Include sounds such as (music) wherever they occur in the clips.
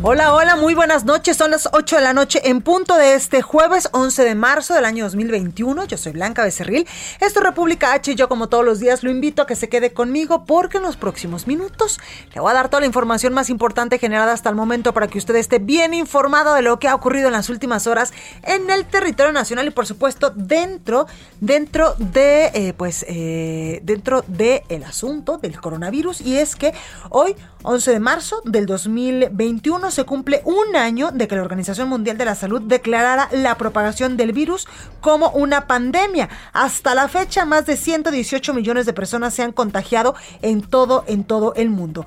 Hola, hola, muy buenas noches. Son las 8 de la noche en punto de este jueves 11 de marzo del año 2021. Yo soy Blanca Becerril. Esto es República H y yo como todos los días lo invito a que se quede conmigo porque en los próximos minutos le voy a dar toda la información más importante generada hasta el momento para que usted esté bien informado de lo que ha ocurrido en las últimas horas en el territorio nacional y por supuesto dentro, dentro de, eh, pues, eh, dentro de el asunto del coronavirus y es que hoy 11 de marzo del 2021 se cumple un año de que la Organización Mundial de la Salud declarara la propagación del virus como una pandemia. Hasta la fecha, más de 118 millones de personas se han contagiado en todo, en todo el mundo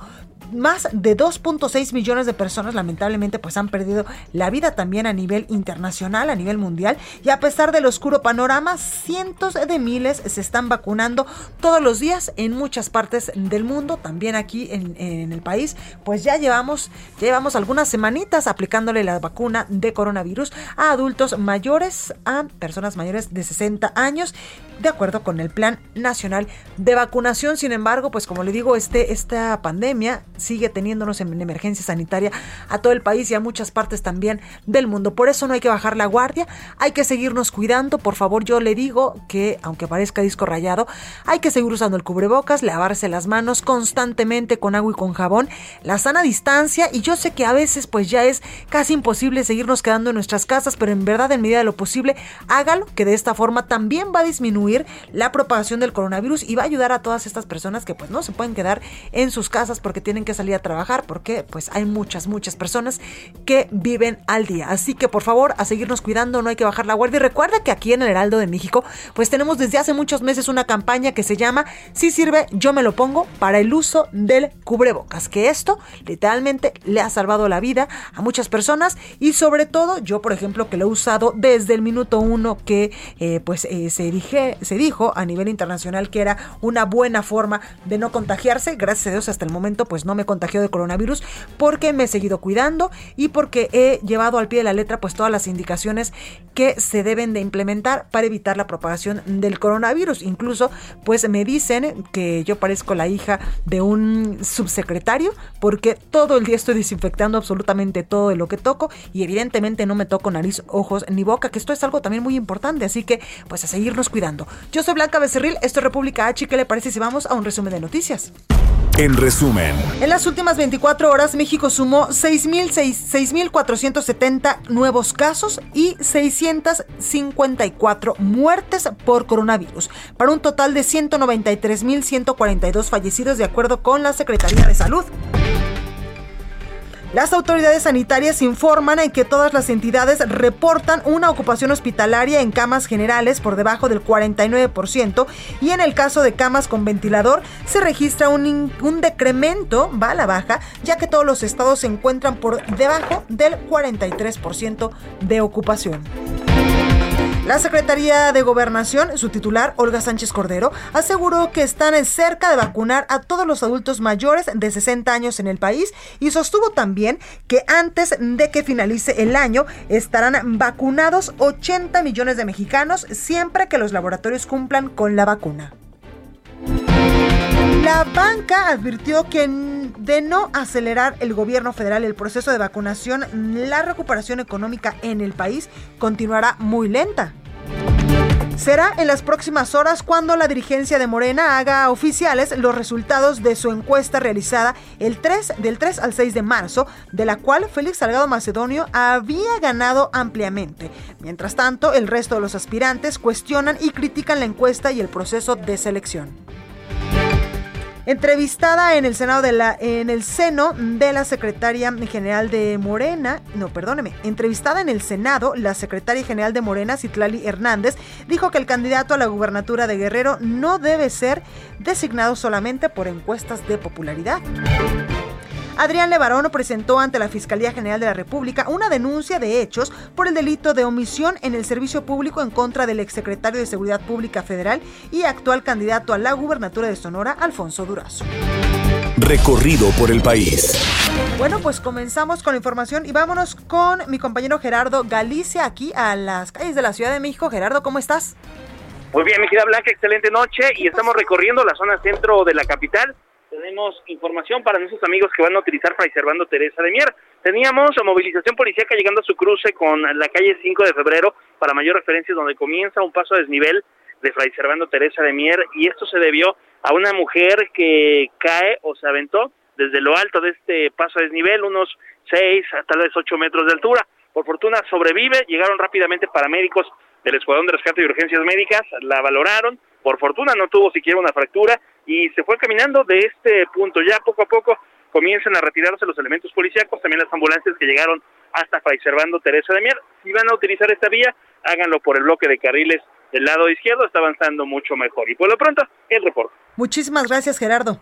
más de 2.6 millones de personas lamentablemente pues han perdido la vida también a nivel internacional, a nivel mundial y a pesar del oscuro panorama, cientos de miles se están vacunando todos los días en muchas partes del mundo, también aquí en, el país, pues ya llevamos, llevamos algunas semanitas aplicándole la vacuna de coronavirus a adultos mayores, a personas mayores de 60 años, de acuerdo con el Plan Nacional de Vacunación. Sin embargo, pues como le digo, este, esta pandemia sigue teniéndonos en emergencia sanitaria a todo el país y a muchas partes también del mundo. Por eso no hay que bajar la guardia, hay que seguirnos cuidando. Por favor, yo le digo que, aunque parezca disco rayado, hay que seguir usando el cubrebocas, lavarse las manos constantemente con agua y con jabón, la sana distancia. Y yo sé que a veces, pues ya es casi imposible seguirnos quedando en nuestras casas, pero en verdad, en medida de lo posible, hágalo, que de esta forma también va a disminuir la propagación del coronavirus y va a ayudar a todas estas personas que, pues, no se pueden quedar en sus casas porque tienen que salir a trabajar porque pues hay muchas, muchas personas que viven al día. Así que por favor a seguirnos cuidando, no hay que bajar la guardia. Y recuerda que aquí en el Heraldo de México pues tenemos desde hace muchos meses una campaña que se llama Si sirve, yo me lo pongo para el uso del cubrebocas. Que esto literalmente le ha salvado la vida a muchas personas y sobre todo yo por ejemplo que lo he usado desde el minuto uno que eh, pues eh, se, dije, se dijo a nivel internacional que era una buena forma de no contagiarse. Gracias a Dios hasta el momento pues no me contagiado de coronavirus porque me he seguido cuidando y porque he llevado al pie de la letra pues todas las indicaciones que se deben de implementar para evitar la propagación del coronavirus. Incluso pues me dicen que yo parezco la hija de un subsecretario porque todo el día estoy desinfectando absolutamente todo de lo que toco y evidentemente no me toco nariz, ojos ni boca, que esto es algo también muy importante, así que pues a seguirnos cuidando. Yo soy Blanca Becerril, esto es República H, ¿qué le parece si vamos a un resumen de noticias? En resumen. En las últimas 24 horas, México sumó 6.470 nuevos casos y 654 muertes por coronavirus, para un total de 193.142 fallecidos de acuerdo con la Secretaría de Salud. Las autoridades sanitarias informan en que todas las entidades reportan una ocupación hospitalaria en camas generales por debajo del 49% y en el caso de camas con ventilador se registra un, decremento, va a la baja, ya que todos los estados se encuentran por debajo del 43% de ocupación. La Secretaría de Gobernación, su titular, Olga Sánchez Cordero, aseguró que están cerca de vacunar a todos los adultos mayores de 60 años en el país y sostuvo también que antes de que finalice el año estarán vacunados 80 millones de mexicanos siempre que los laboratorios cumplan con la vacuna. La banca advirtió que de no acelerar el gobierno federal el proceso de vacunación, la recuperación económica en el país continuará muy lenta. Será en las próximas horas cuando la dirigencia de Morena haga oficiales los resultados de su encuesta realizada el 3 del 3 al 6 de marzo, de la cual Félix Salgado Macedonio había ganado ampliamente. Mientras tanto, el resto de los aspirantes cuestionan y critican la encuesta y el proceso de selección. Entrevistada en el Senado de la en el seno de la secretaria general de Morena, no, perdóneme, entrevistada en el Senado, la secretaria general de Morena, Citlali Hernández, dijo que el candidato a la gubernatura de Guerrero no debe ser designado solamente por encuestas de popularidad. Adrián Levarón presentó ante la Fiscalía General de la República una denuncia de hechos por el delito de omisión en el servicio público en contra del exsecretario de Seguridad Pública Federal y actual candidato a la gubernatura de Sonora, Alfonso Durazo. Recorrido por el país. Bueno, pues comenzamos con la información y vámonos con mi compañero Gerardo Galicia aquí a las calles de la Ciudad de México. Gerardo, ¿cómo estás? Muy bien, mi querida Blanca, excelente noche y estamos recorriendo la zona centro de la capital tenemos información para nuestros amigos que van a utilizar Fray Servando Teresa de Mier. Teníamos movilización policíaca llegando a su cruce con la calle 5 de febrero para mayor referencia donde comienza un paso a desnivel de Fray Servando Teresa de Mier y esto se debió a una mujer que cae o se aventó desde lo alto de este paso a desnivel, unos 6 a tal vez 8 metros de altura. Por fortuna sobrevive, llegaron rápidamente paramédicos del Escuadrón de Rescate y Urgencias Médicas, la valoraron, por fortuna no tuvo siquiera una fractura y se fue caminando de este punto. Ya poco a poco comienzan a retirarse los elementos policíacos, también las ambulancias que llegaron hasta Fray Servando Teresa de Mier. Si van a utilizar esta vía, háganlo por el bloque de carriles del lado izquierdo, está avanzando mucho mejor. Y por lo pronto, el reporte. Muchísimas gracias, Gerardo.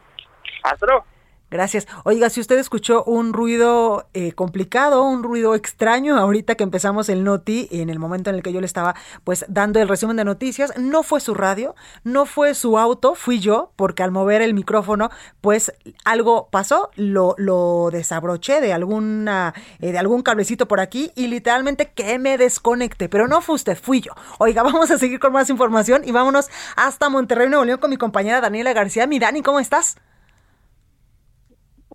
Hasta luego. Gracias. Oiga, si usted escuchó un ruido eh, complicado, un ruido extraño ahorita que empezamos el Noti, en el momento en el que yo le estaba pues dando el resumen de noticias, no fue su radio, no fue su auto, fui yo, porque al mover el micrófono pues algo pasó, lo, lo desabroché de alguna eh, de algún cablecito por aquí y literalmente que me desconecté, pero no fue usted, fui yo. Oiga, (laughs) vamos a seguir con más información y vámonos hasta Monterrey, Nuevo León con mi compañera Daniela García. Mi Dani, ¿cómo estás?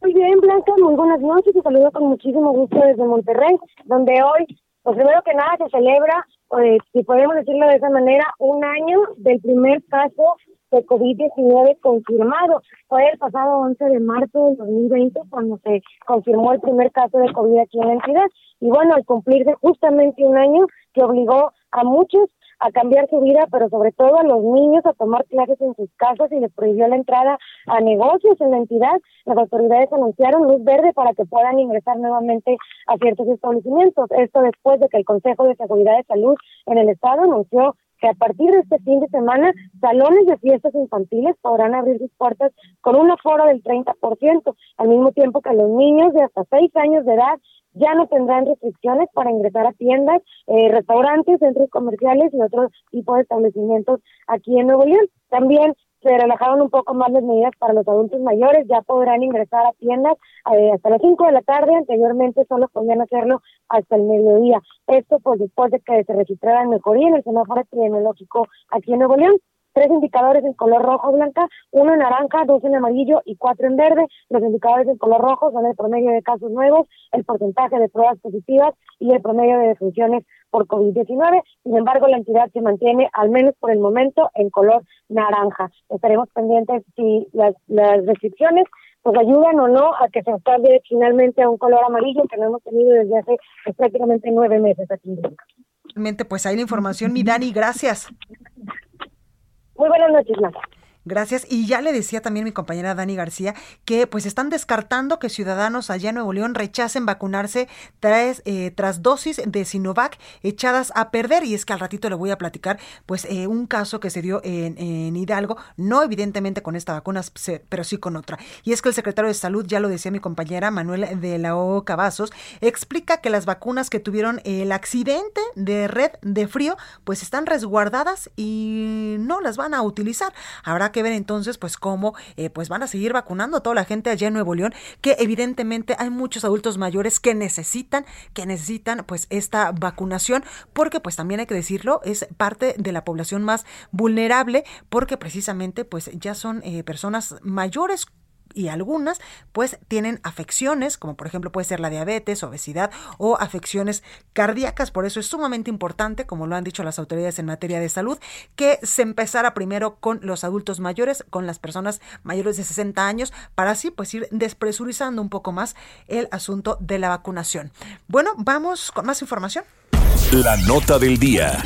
Muy bien, Blanca, muy buenas noches. Te saludo con muchísimo gusto desde Monterrey, donde hoy, pues primero que nada, se celebra, pues, si podemos decirlo de esa manera, un año del primer caso de COVID-19 confirmado. Fue el pasado 11 de marzo del 2020 cuando se confirmó el primer caso de COVID aquí en la entidad. Y bueno, al cumplirse justamente un año que obligó a muchos a cambiar su vida, pero sobre todo a los niños a tomar clases en sus casas y les prohibió la entrada a negocios en la entidad. Las autoridades anunciaron luz verde para que puedan ingresar nuevamente a ciertos establecimientos. Esto después de que el Consejo de Seguridad de Salud en el Estado anunció que a partir de este fin de semana, salones de fiestas infantiles podrán abrir sus puertas con un aforo del 30%, al mismo tiempo que los niños de hasta 6 años de edad ya no tendrán restricciones para ingresar a tiendas, eh, restaurantes, centros comerciales y otros tipos de establecimientos aquí en Nuevo León. También se relajaron un poco más las medidas para los adultos mayores, ya podrán ingresar a tiendas eh, hasta las 5 de la tarde, anteriormente solo podían hacerlo hasta el mediodía. Esto pues después de que se registrara mejoría en el semáforo epidemiológico aquí en Nuevo León tres indicadores en color rojo blanca, uno en naranja, dos en amarillo y cuatro en verde. Los indicadores en color rojo son el promedio de casos nuevos, el porcentaje de pruebas positivas y el promedio de defunciones por COVID-19. Sin embargo, la entidad se mantiene, al menos por el momento, en color naranja. Estaremos pendientes si las, las restricciones pues ayudan o no a que se cambie finalmente a un color amarillo que no hemos tenido desde hace pues, prácticamente nueve meses aquí. Pues ahí la información, mi Dani, gracias. Muy buenas noches, Marta. Gracias. Y ya le decía también mi compañera Dani García que pues están descartando que ciudadanos allá en Nuevo León rechacen vacunarse tras, eh, tras dosis de Sinovac echadas a perder. Y es que al ratito le voy a platicar pues eh, un caso que se dio en, en, Hidalgo, no evidentemente con esta vacuna, pero sí con otra. Y es que el secretario de Salud, ya lo decía mi compañera Manuel de la O. Cavazos, explica que las vacunas que tuvieron el accidente de red de frío pues están resguardadas y no las van a utilizar. Habrá que ver entonces pues cómo eh, pues van a seguir vacunando a toda la gente allá en Nuevo León, que evidentemente hay muchos adultos mayores que necesitan, que necesitan pues esta vacunación, porque pues también hay que decirlo, es parte de la población más vulnerable, porque precisamente pues ya son eh, personas mayores y algunas pues tienen afecciones, como por ejemplo puede ser la diabetes, obesidad o afecciones cardíacas. Por eso es sumamente importante, como lo han dicho las autoridades en materia de salud, que se empezara primero con los adultos mayores, con las personas mayores de 60 años, para así pues ir despresurizando un poco más el asunto de la vacunación. Bueno, vamos con más información. La nota del día.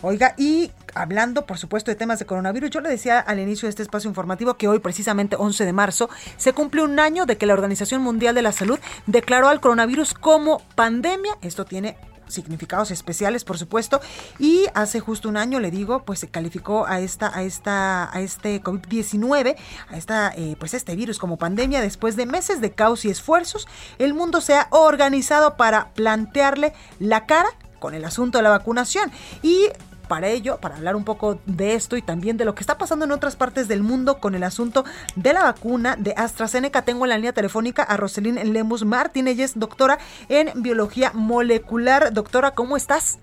Oiga, y hablando, por supuesto, de temas de coronavirus, yo le decía al inicio de este espacio informativo que hoy, precisamente 11 de marzo, se cumple un año de que la Organización Mundial de la Salud declaró al coronavirus como pandemia. Esto tiene significados especiales, por supuesto, y hace justo un año, le digo, pues se calificó a esta, a esta, a este COVID-19, a esta, eh, pues este virus como pandemia, después de meses de caos y esfuerzos, el mundo se ha organizado para plantearle la cara con el asunto de la vacunación y para ello, para hablar un poco de esto y también de lo que está pasando en otras partes del mundo con el asunto de la vacuna de AstraZeneca, tengo en la línea telefónica a Roselín Lemus Martínez, doctora en biología molecular. Doctora, ¿cómo estás?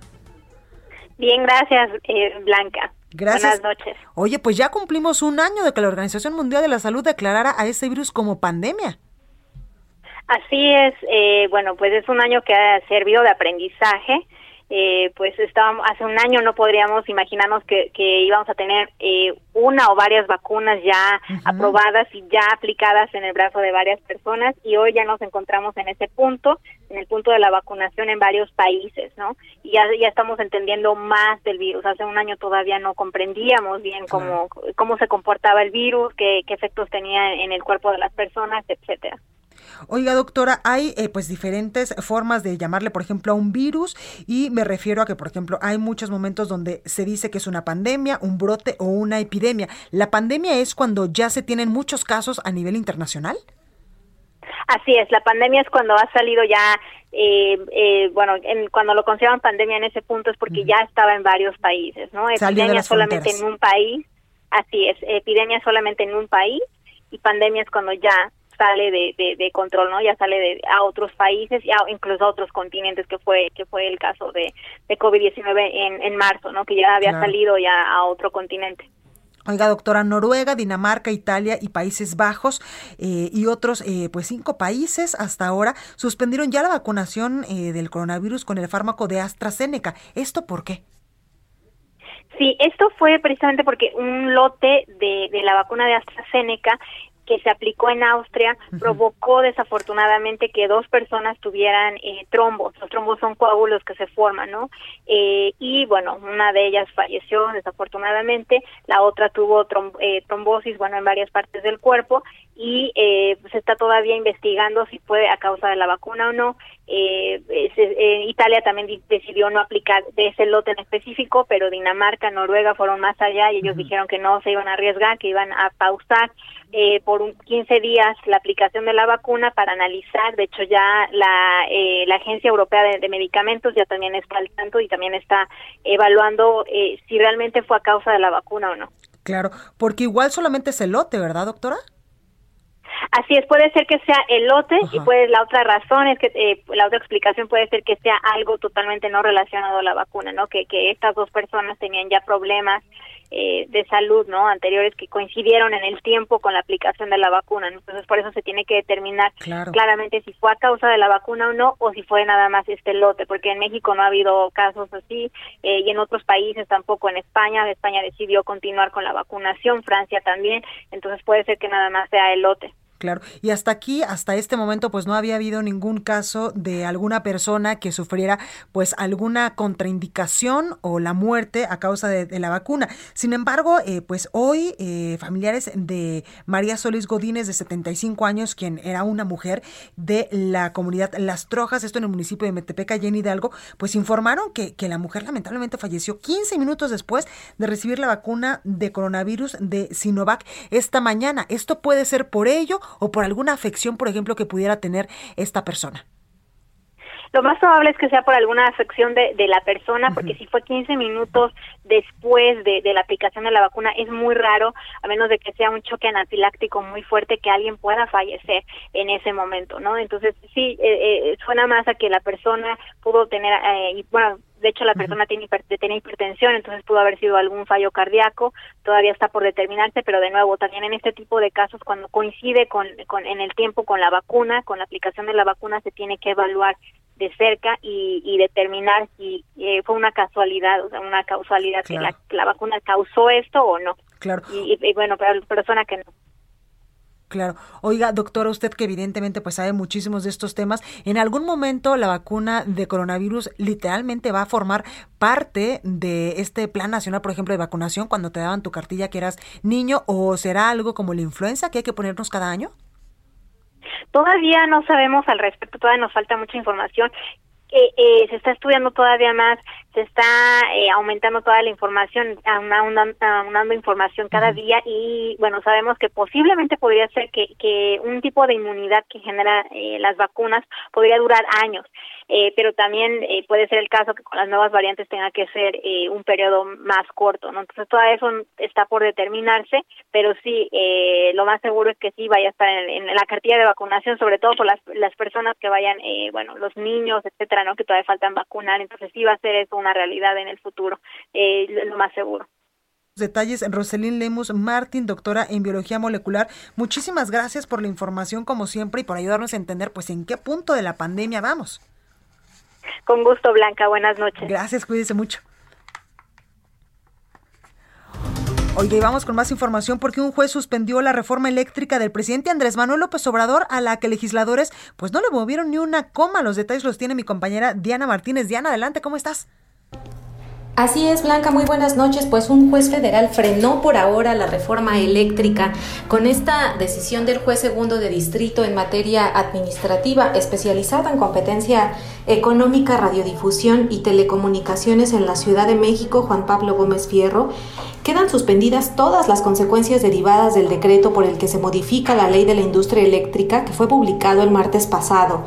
Bien, gracias, eh, Blanca. Gracias. Buenas noches. Oye, pues ya cumplimos un año de que la Organización Mundial de la Salud declarara a este virus como pandemia. Así es, eh, bueno, pues es un año que ha servido de aprendizaje eh, pues estábamos hace un año no podríamos imaginarnos que, que íbamos a tener eh, una o varias vacunas ya aprobadas y ya aplicadas en el brazo de varias personas y hoy ya nos encontramos en ese punto, en el punto de la vacunación en varios países, ¿no? Y ya, ya estamos entendiendo más del virus. Hace un año todavía no comprendíamos bien cómo, cómo se comportaba el virus, qué, qué efectos tenía en el cuerpo de las personas, etcétera. Oiga, doctora, hay eh, pues diferentes formas de llamarle, por ejemplo, a un virus y me refiero a que, por ejemplo, hay muchos momentos donde se dice que es una pandemia, un brote o una epidemia. ¿La pandemia es cuando ya se tienen muchos casos a nivel internacional? Así es, la pandemia es cuando ha salido ya, eh, eh, bueno, cuando lo consideran pandemia en ese punto es porque ya estaba en varios países, ¿no? Epidemia solamente en un país, así es, epidemia solamente en un país y pandemia es cuando ya sale de, de, control, ¿no? Ya sale de, a otros países y incluso a otros continentes, que fue que fue el caso de, de COVID-19 en, en marzo, ¿no? Que ya había salido ya a otro continente. Oiga, doctora, Noruega, Dinamarca, Italia y Países Bajos eh, y otros, eh, pues cinco países hasta ahora suspendieron ya la vacunación eh, del coronavirus con el fármaco de AstraZeneca. ¿Esto por qué? Sí, esto fue precisamente porque un lote de, de la vacuna de AstraZeneca que se aplicó en Austria provocó desafortunadamente que dos personas tuvieran eh, trombos. Los trombos son coágulos que se forman, ¿no? Eh, y bueno, una de ellas falleció desafortunadamente, la otra tuvo eh, trombosis, bueno, en varias partes del cuerpo y eh, se está todavía investigando si fue a causa de la vacuna o no. Eh, Italia también decidió no aplicar de ese lote en específico, pero Dinamarca, Noruega fueron más allá y ellos dijeron que no se iban a arriesgar, que iban a pausar eh, por un 15 días la aplicación de la vacuna para analizar. De hecho, ya la, eh, la Agencia Europea de, Medicamentos ya también está al tanto y también está evaluando eh, si realmente fue a causa de la vacuna o no. Claro, porque igual solamente es el lote, ¿verdad, doctora? Así es, puede ser que sea el lote y puede la otra razón es que eh, la otra explicación puede ser que sea algo totalmente no relacionado a la vacuna, ¿no? Que, que estas dos personas tenían ya problemas eh, de salud, ¿no? Anteriores que coincidieron en el tiempo con la aplicación de la vacuna. Entonces, por eso se tiene que determinar claramente si fue a causa de la vacuna o no, o si fue nada más este lote, porque en México no ha habido casos así eh, y en otros países tampoco. En España, España decidió continuar con la vacunación, Francia también. Entonces, puede ser que nada más sea el lote. Claro, y hasta aquí, hasta este momento, pues no había habido ningún caso de alguna persona que sufriera pues alguna contraindicación o la muerte a causa de, la vacuna. Sin embargo, eh, pues hoy eh, familiares de María Solís Godínez, de 75 años, quien era una mujer de la comunidad Las Trojas, esto en el municipio de Metepeca, Jenny Hidalgo, pues informaron que, que la mujer lamentablemente falleció 15 minutos después de recibir la vacuna de coronavirus de Sinovac esta mañana. Esto puede ser por ello o por alguna afección, por ejemplo, que pudiera tener esta persona? Lo más probable es que sea por alguna afección de, de la persona, porque si fue 15 minutos después de, de, la aplicación de la vacuna, es muy raro, a menos de que sea un choque anafiláctico muy fuerte, que alguien pueda fallecer en ese momento, ¿no? Entonces, sí, eh, eh, suena más a que la persona pudo tener, eh, bueno, de hecho, la persona tiene, tiene hipertensión, entonces pudo haber sido algún fallo cardíaco, todavía está por determinarse, pero de nuevo, también en este tipo de casos, cuando coincide con, con en el tiempo con la vacuna, con la aplicación de la vacuna, se tiene que evaluar de cerca y, y determinar si eh, fue una casualidad, o sea, una causalidad que la, la, vacuna causó esto o no. Claro. Y, y, bueno, pero la persona que no. Claro. Oiga, doctora, usted que evidentemente pues sabe muchísimos de estos temas, ¿en algún momento la vacuna de coronavirus literalmente va a formar parte de este plan nacional, por ejemplo, de vacunación cuando te daban tu cartilla que eras niño o será algo como la influenza que hay que ponernos cada año? Todavía no sabemos al respecto, todavía nos falta mucha información. Eh, eh, se está estudiando todavía más, se está eh, aumentando toda la información, aunando, información cada día y bueno, sabemos que posiblemente podría ser que, que un tipo de inmunidad que genera eh, las vacunas podría durar años. Eh, pero también eh, puede ser el caso que con las nuevas variantes tenga que ser eh, un periodo más corto, ¿no? Entonces todo eso está por determinarse, pero sí, eh, lo más seguro es que sí vaya a estar en, la cartilla de vacunación, sobre todo por las, las personas que vayan, eh, bueno, los niños, etcétera, ¿no? Que todavía faltan vacunar, entonces sí va a ser eso una realidad en el futuro, eh, lo más seguro detalles, Roselín Lemus Martín, doctora en biología molecular. Muchísimas gracias por la información como siempre y por ayudarnos a entender pues en qué punto de la pandemia vamos. Con gusto, Blanca. Buenas noches. Gracias, cuídese mucho. Oye, y vamos con más información porque un juez suspendió la reforma eléctrica del presidente Andrés Manuel López Obrador a la que legisladores pues no le movieron ni una coma. Los detalles los tiene mi compañera Diana Martínez. Diana, adelante, ¿cómo estás? Así es, Blanca, muy buenas noches. Pues un juez federal frenó por ahora la reforma eléctrica con esta decisión del juez segundo de distrito en materia administrativa especializada en competencia económica, radiodifusión y telecomunicaciones en la Ciudad de México, Juan Pablo Gómez Fierro. Quedan suspendidas todas las consecuencias derivadas del decreto por el que se modifica la ley de la industria eléctrica que fue publicado el martes pasado.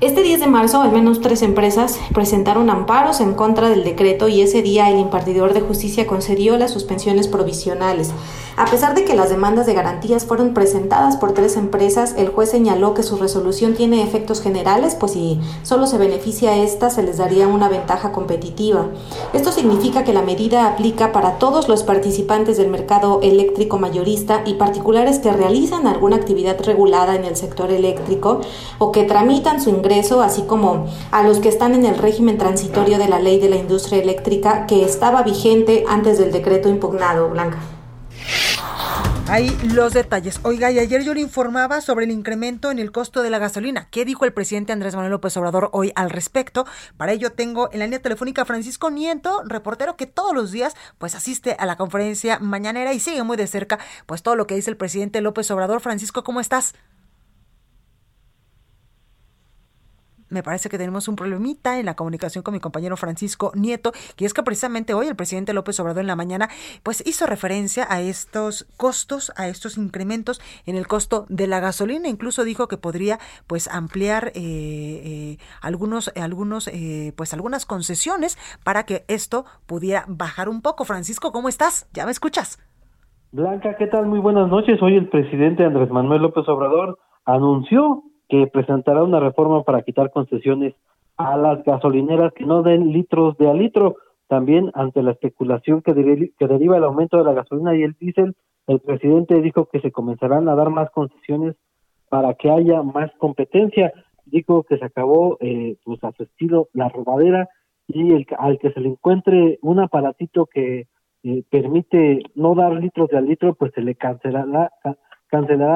Este 10 de marzo, al menos tres empresas presentaron amparos en contra del decreto y ese día el impartidor de justicia concedió las suspensiones provisionales. A pesar de que las demandas de garantías fueron presentadas por tres empresas, el juez señaló que su resolución tiene efectos generales, pues si solo se beneficia a esta, se les daría una ventaja competitiva. Esto significa que la medida aplica para todos los participantes del mercado eléctrico mayorista y particulares que realizan alguna actividad regulada en el sector eléctrico o que tramitan su ingreso, así como a los que están en el régimen transitorio de la ley de la industria eléctrica que estaba vigente antes del decreto impugnado, Blanca. Ahí los detalles. Oiga, y ayer yo le informaba sobre el incremento en el costo de la gasolina. ¿Qué dijo el presidente Andrés Manuel López Obrador hoy al respecto? Para ello tengo en la línea telefónica Francisco Nieto, reportero que todos los días pues asiste a la conferencia mañanera y sigue muy de cerca pues todo lo que dice el presidente López Obrador. Francisco, ¿cómo estás? Me parece que tenemos un problemita en la comunicación con mi compañero Francisco Nieto, que es que precisamente hoy el presidente López Obrador en la mañana pues hizo referencia a estos costos, a estos incrementos en el costo de la gasolina, incluso dijo que podría pues ampliar eh, eh, algunos, algunos eh, pues algunas concesiones para que esto pudiera bajar un poco. Francisco, ¿cómo estás? ¿Ya me escuchas? Blanca, ¿qué tal? Muy buenas noches. Hoy el presidente Andrés Manuel López Obrador anunció que presentará una reforma para quitar concesiones a las gasolineras que no den litros de a litro. También ante la especulación que, deriva el aumento de la gasolina y el diésel, el presidente dijo que se comenzarán a dar más concesiones para que haya más competencia. Dijo que se acabó, eh, pues a la robadera y el, al que se le encuentre un aparatito que eh, permite no dar litros de al litro, pues se le cancelará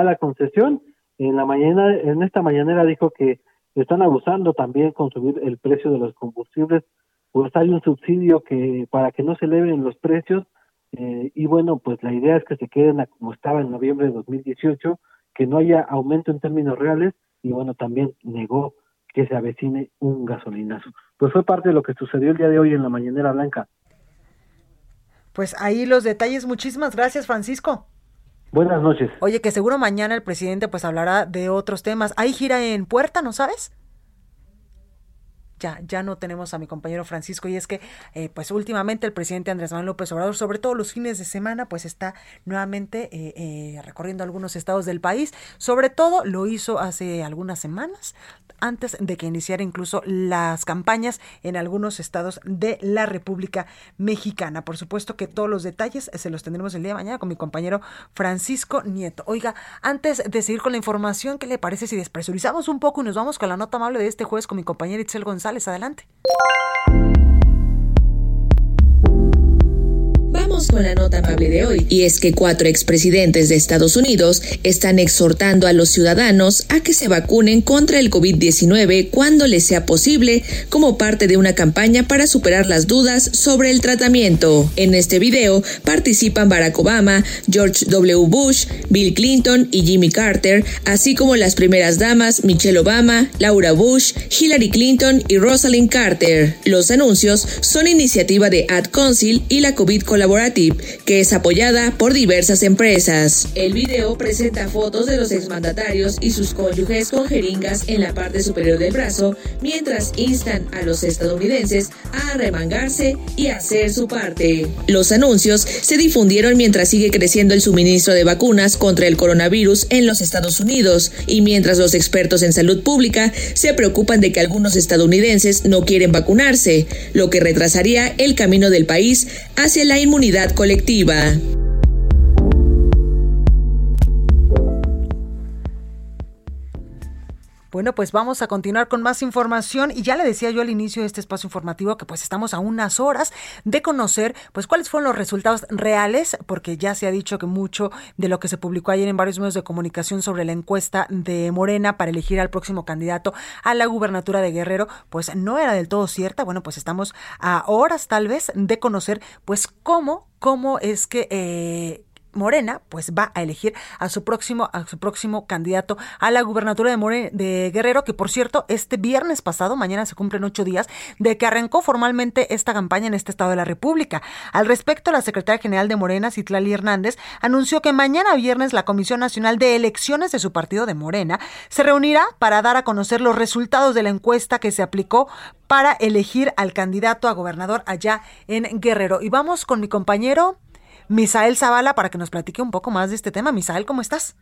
la concesión en la mañana, en esta mañanera dijo que están abusando también con subir el precio de los combustibles, pues hay un subsidio que para que no se eleven los precios eh, y bueno, pues la idea es que se queden a como estaba en noviembre de 2018, que no haya aumento en términos reales y bueno, también negó que se avecine un gasolinazo. Pues fue parte de lo que sucedió el día de hoy en la mañanera blanca. Pues ahí los detalles. Muchísimas gracias, Francisco. Buenas noches. Oye, que seguro mañana el presidente pues hablará de otros temas. ¿Hay gira en puerta, no sabes? Ya, ya no tenemos a mi compañero Francisco y es que eh, pues últimamente el presidente Andrés Manuel López Obrador, sobre todo los fines de semana, pues está nuevamente eh, eh, recorriendo algunos estados del país, sobre todo lo hizo hace algunas semanas antes de que iniciara incluso las campañas en algunos estados de la República Mexicana. Por supuesto que todos los detalles se los tendremos el día de mañana con mi compañero Francisco Nieto. Oiga, antes de seguir con la información, ¿qué le parece si despresurizamos un poco y nos vamos con la nota amable de este jueves con mi compañero Itzel González? Adelante. Con la nota amable de hoy. Y es que cuatro expresidentes de Estados Unidos están exhortando a los ciudadanos a que se vacunen contra el COVID-19 cuando les sea posible como parte de una campaña para superar las dudas sobre el tratamiento. En este video participan Barack Obama, George W. Bush, Bill Clinton y Jimmy Carter, así como las primeras damas Michelle Obama, Laura Bush, Hillary Clinton y Rosalind Carter. Los anuncios son iniciativa de Ad Council y la COVID Collaborative, que es apoyada por diversas empresas. El video presenta fotos de los exmandatarios y sus cónyuges con jeringas en la parte superior del brazo, mientras instan a los estadounidenses a remangarse y hacer su parte. Los anuncios se difundieron mientras sigue creciendo el suministro de vacunas contra el coronavirus en los Estados Unidos y mientras los expertos en salud pública se preocupan de que algunos estadounidenses no quieren vacunarse, lo que retrasaría el camino del país hacia la inmunidad colectiva. Bueno, pues vamos a continuar con más información y ya le decía yo al inicio de este espacio informativo que pues estamos a unas horas de conocer pues cuáles fueron los resultados reales, porque ya se ha dicho que mucho de lo que se publicó ayer en varios medios de comunicación sobre la encuesta de Morena para elegir al próximo candidato a la gubernatura de Guerrero, pues no era del todo cierta. Bueno, pues estamos a horas tal vez de conocer pues cómo, cómo es que eh, Morena pues va a elegir a su próximo a su próximo candidato a la gubernatura de, de Guerrero que por cierto este viernes pasado mañana se cumplen ocho días de que arrancó formalmente esta campaña en este estado de la República. Al respecto la secretaria general de Morena Citlali Hernández anunció que mañana viernes la Comisión Nacional de Elecciones de su partido de Morena se reunirá para dar a conocer los resultados de la encuesta que se aplicó para elegir al candidato a gobernador allá en Guerrero. Y vamos con mi compañero Misael Zavala para que nos platique un poco más de este tema. Misael, ¿cómo estás?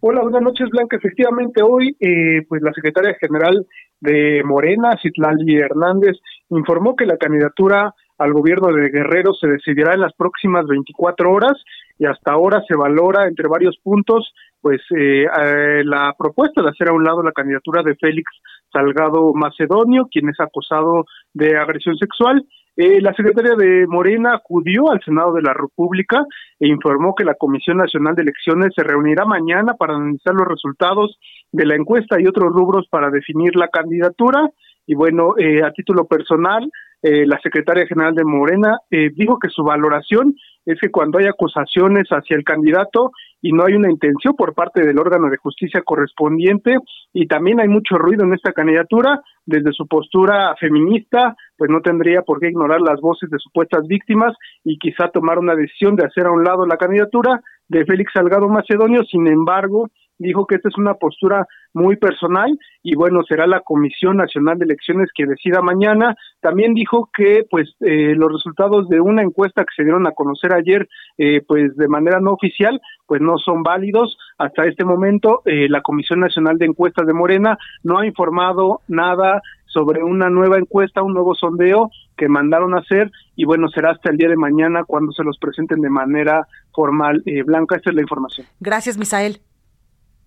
Hola, buenas noches, Blanca. Efectivamente, hoy, eh, pues la secretaria general de Morena, Citlali Hernández, informó que la candidatura al gobierno de Guerrero se decidirá en las próximas 24 horas y hasta ahora se valora entre varios puntos pues eh, eh, la propuesta de hacer a un lado la candidatura de Félix Salgado Macedonio, quien es acusado de agresión sexual, eh, la secretaria de Morena acudió al Senado de la República e informó que la Comisión Nacional de Elecciones se reunirá mañana para analizar los resultados de la encuesta y otros rubros para definir la candidatura. Y bueno, eh, a título personal, eh, la secretaria general de Morena dijo que su valoración es que cuando hay acusaciones hacia el candidato y no hay una intención por parte del órgano de justicia correspondiente y también hay mucho ruido en esta candidatura, desde su postura feminista, pues no tendría por qué ignorar las voces de supuestas víctimas y quizá tomar una decisión de hacer a un lado la candidatura de Félix Salgado Macedonio, sin embargo, dijo que esta es una postura muy personal y bueno, será la Comisión Nacional de Elecciones que decida mañana. También dijo que pues eh, los resultados de una encuesta que se dieron a conocer ayer eh, pues de manera no oficial pues no son válidos. Hasta este momento eh, la Comisión Nacional de Encuestas de Morena no ha informado nada sobre una nueva encuesta, un nuevo sondeo que mandaron a hacer y bueno, será hasta el día de mañana cuando se los presenten de manera formal. Blanca, esta es la información. Gracias, Misael.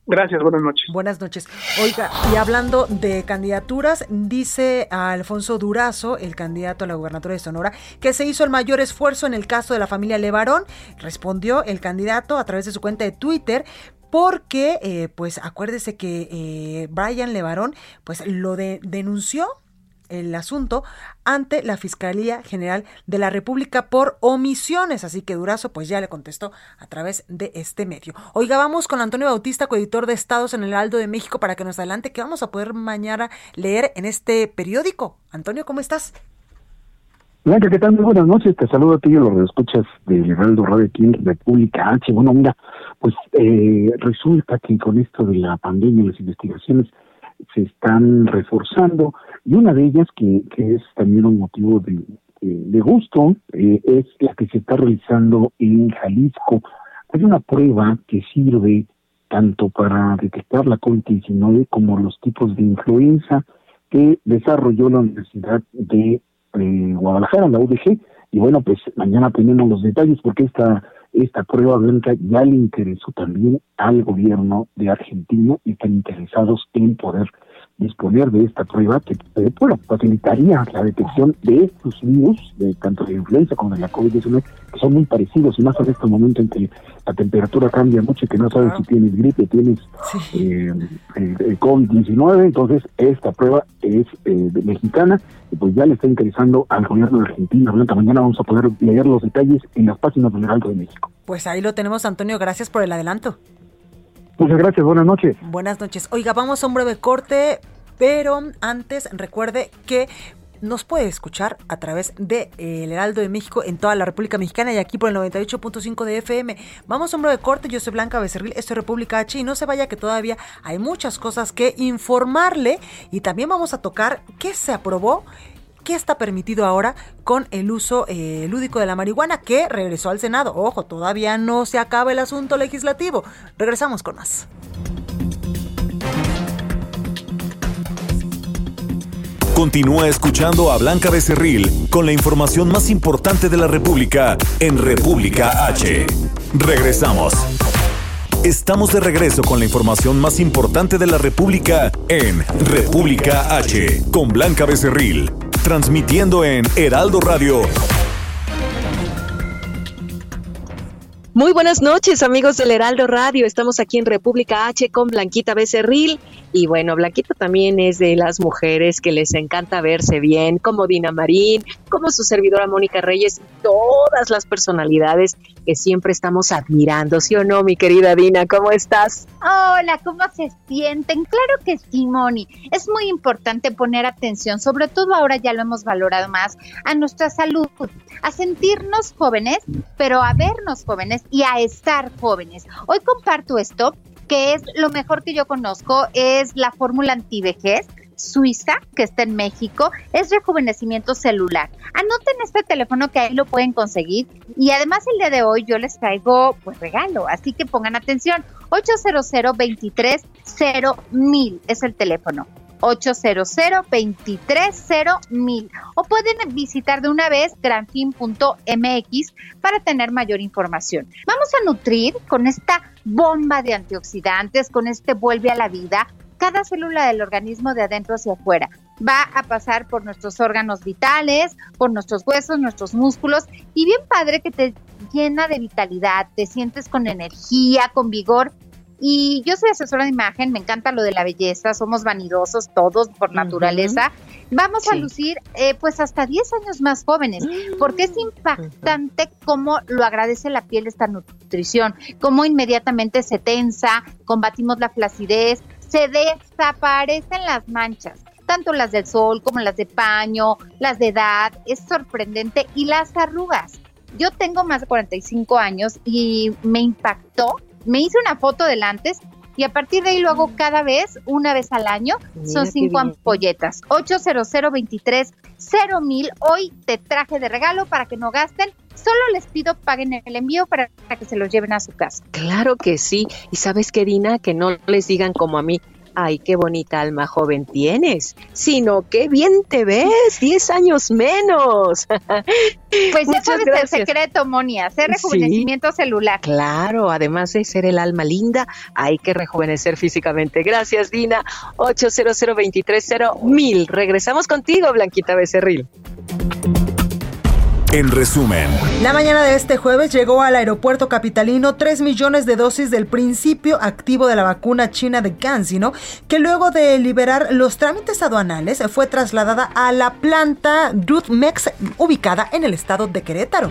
Gracias, buenas noches. Buenas noches. Oiga, y hablando de candidaturas, dice Alfonso Durazo, el candidato a la gubernatura de Sonora, que se hizo el mayor esfuerzo en el caso de la familia Levarón. Respondió el candidato a través de su cuenta de Twitter, porque, eh, pues acuérdese que eh, Brian Levarón, pues lo de, denunció el asunto ante la Fiscalía General de la República por omisiones. Así que Durazo pues ya le contestó a través de este medio. Oiga, vamos con Antonio Bautista, coeditor de Estados en el Aldo de México, para que nos adelante que vamos a poder mañana leer en este periódico. Antonio, ¿cómo estás? Blanca, ¿qué tal? Muy buenas noches. Te saludo a ti y a los escuchas del Heraldo Radio aquí en República H. Bueno, mira, pues eh, resulta que con esto de la pandemia las investigaciones se están reforzando y una de ellas que, es también un motivo de, de, gusto eh, es la que se está realizando en Jalisco. Hay una prueba que sirve tanto para detectar la COVID-19 como los tipos de influenza que desarrolló la Universidad de eh, Guadalajara, la UDG, y bueno, pues mañana tenemos los detalles porque esta esta prueba blanca ya le interesó también al gobierno de Argentina y están interesados en poder disponer de esta prueba que eh, bueno, facilitaría la detección de estos virus, de tanto de influenza como de la COVID-19, que son muy parecidos, y más en este momento en que la temperatura cambia mucho y que no sabes si tienes gripe, tienes eh, eh, COVID-19, entonces esta prueba es mexicana y pues ya le está interesando al gobierno de Argentina. Mañana vamos a poder leer los detalles en las páginas del Heraldo de México. Pues ahí lo tenemos, Antonio, gracias por el adelanto. Muchas gracias, buenas noches. Buenas noches. Oiga, vamos a un breve corte, pero antes recuerde que nos puede escuchar a través de eh, El Heraldo de México en toda la República Mexicana y aquí por el 98.5 de FM. Vamos a un breve corte, yo soy Blanca Becerril, esto es República H y no se vaya que todavía hay muchas cosas que informarle y también vamos a tocar qué se aprobó qué está permitido ahora con el uso eh, lúdico de la marihuana que regresó al Senado. Ojo, todavía no se acaba el asunto legislativo. Regresamos con más. Continúa escuchando a Blanca Becerril con la información más importante de la República en República H. Regresamos. Estamos de regreso con la información más importante de la República en República H con Blanca Becerril transmitiendo en Heraldo Radio. Muy buenas noches, amigos del Heraldo Radio. Estamos aquí en República H con Blanquita Becerril. Y bueno, Blanquita también es de las mujeres que les encanta verse bien, como Dina Marín, como su servidora Mónica Reyes, todas las personalidades que siempre estamos admirando, ¿sí o no, mi querida Dina? ¿Cómo estás? Hola, ¿cómo se sienten? Claro que sí, Moni. Es muy importante poner atención, sobre todo ahora ya lo hemos valorado más, a nuestra salud, a sentirnos jóvenes, pero a vernos jóvenes y a estar jóvenes. Hoy comparto esto que es lo mejor que yo conozco, es la fórmula antivejez suiza que está en México, es rejuvenecimiento celular. Anoten este teléfono que ahí lo pueden conseguir y además el día de hoy yo les traigo pues regalo, así que pongan atención. 800 23 mil es el teléfono. 800 23 mil o pueden visitar de una vez granfin.mx para tener mayor información. Vamos a nutrir con esta bomba de antioxidantes, con este vuelve a la vida cada célula del organismo de adentro hacia afuera. Va a pasar por nuestros órganos vitales, por nuestros huesos, nuestros músculos y bien padre que te llena de vitalidad, te sientes con energía, con vigor. Y yo soy asesora de imagen, me encanta lo de la belleza, somos vanidosos todos por naturaleza. Vamos a lucir eh, pues hasta 10 años más jóvenes, porque es impactante cómo lo agradece la piel esta nutrición, cómo inmediatamente se tensa, combatimos la flacidez, se desaparecen las manchas, tanto las del sol como las de paño, las de edad, es sorprendente, y las arrugas. Yo tengo más de 45 años y me impactó, me hice una foto del antes y a partir de ahí lo hago cada vez, una vez al año. Son cinco ampolletas. 800 23 mil. Hoy te traje de regalo para que no gasten. Solo les pido paguen el envío para que se los lleven a su casa. Claro que sí. Y sabes qué, Dina, que no les digan como a mí, ay, qué bonita alma joven tienes, sino qué bien te ves, 10 años menos. (laughs) Pues eso es el secreto, Moni, hacer rejuvenecimiento celular. Claro, además de ser el alma linda, hay que rejuvenecer físicamente. Gracias, Dina. 800 mil. Regresamos contigo, Blanquita Becerril. En resumen, la mañana de este jueves llegó al aeropuerto capitalino 3 millones de dosis del principio activo de la vacuna china de CanSino, que luego de liberar los trámites aduanales fue trasladada a la planta Dudmex ubicada en el estado de Querétaro.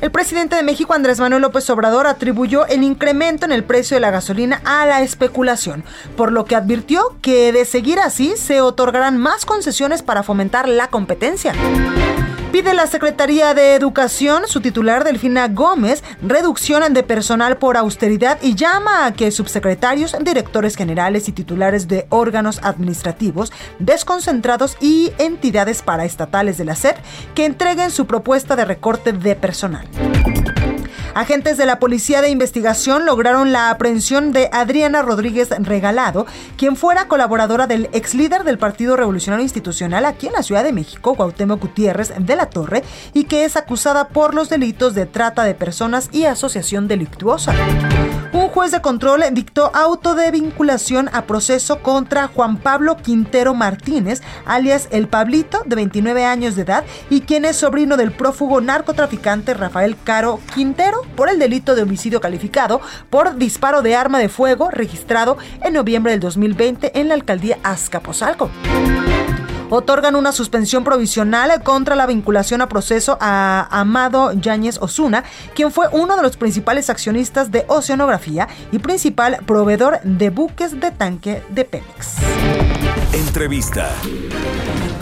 El presidente de México, Andrés Manuel López Obrador, atribuyó el incremento en el precio de la gasolina a la especulación, por lo que advirtió que de seguir así se otorgarán más concesiones para fomentar la competencia. Pide la Secretaría de Educación, su titular Delfina Gómez, reducción de personal por austeridad y llama a que subsecretarios, directores generales y titulares de órganos administrativos desconcentrados y entidades paraestatales de la SEP que entreguen su propuesta de recorte de personal. Agentes de la Policía de Investigación lograron la aprehensión de Adriana Rodríguez Regalado, quien fuera colaboradora del ex líder del Partido Revolucionario Institucional aquí en la Ciudad de México, Cuauhtémoc Gutiérrez de la Torre, y que es acusada por los delitos de trata de personas y asociación delictuosa. Juez de control dictó auto de vinculación a proceso contra Juan Pablo Quintero Martínez, alias El Pablito, de 29 años de edad, y quien es sobrino del prófugo narcotraficante Rafael Caro Quintero, por el delito de homicidio calificado por disparo de arma de fuego registrado en noviembre del 2020 en la alcaldía Azcapotzalco otorgan una suspensión provisional contra la vinculación a proceso a Amado Yáñez Osuna, quien fue uno de los principales accionistas de Oceanografía y principal proveedor de buques de tanque de Pemex. Entrevista.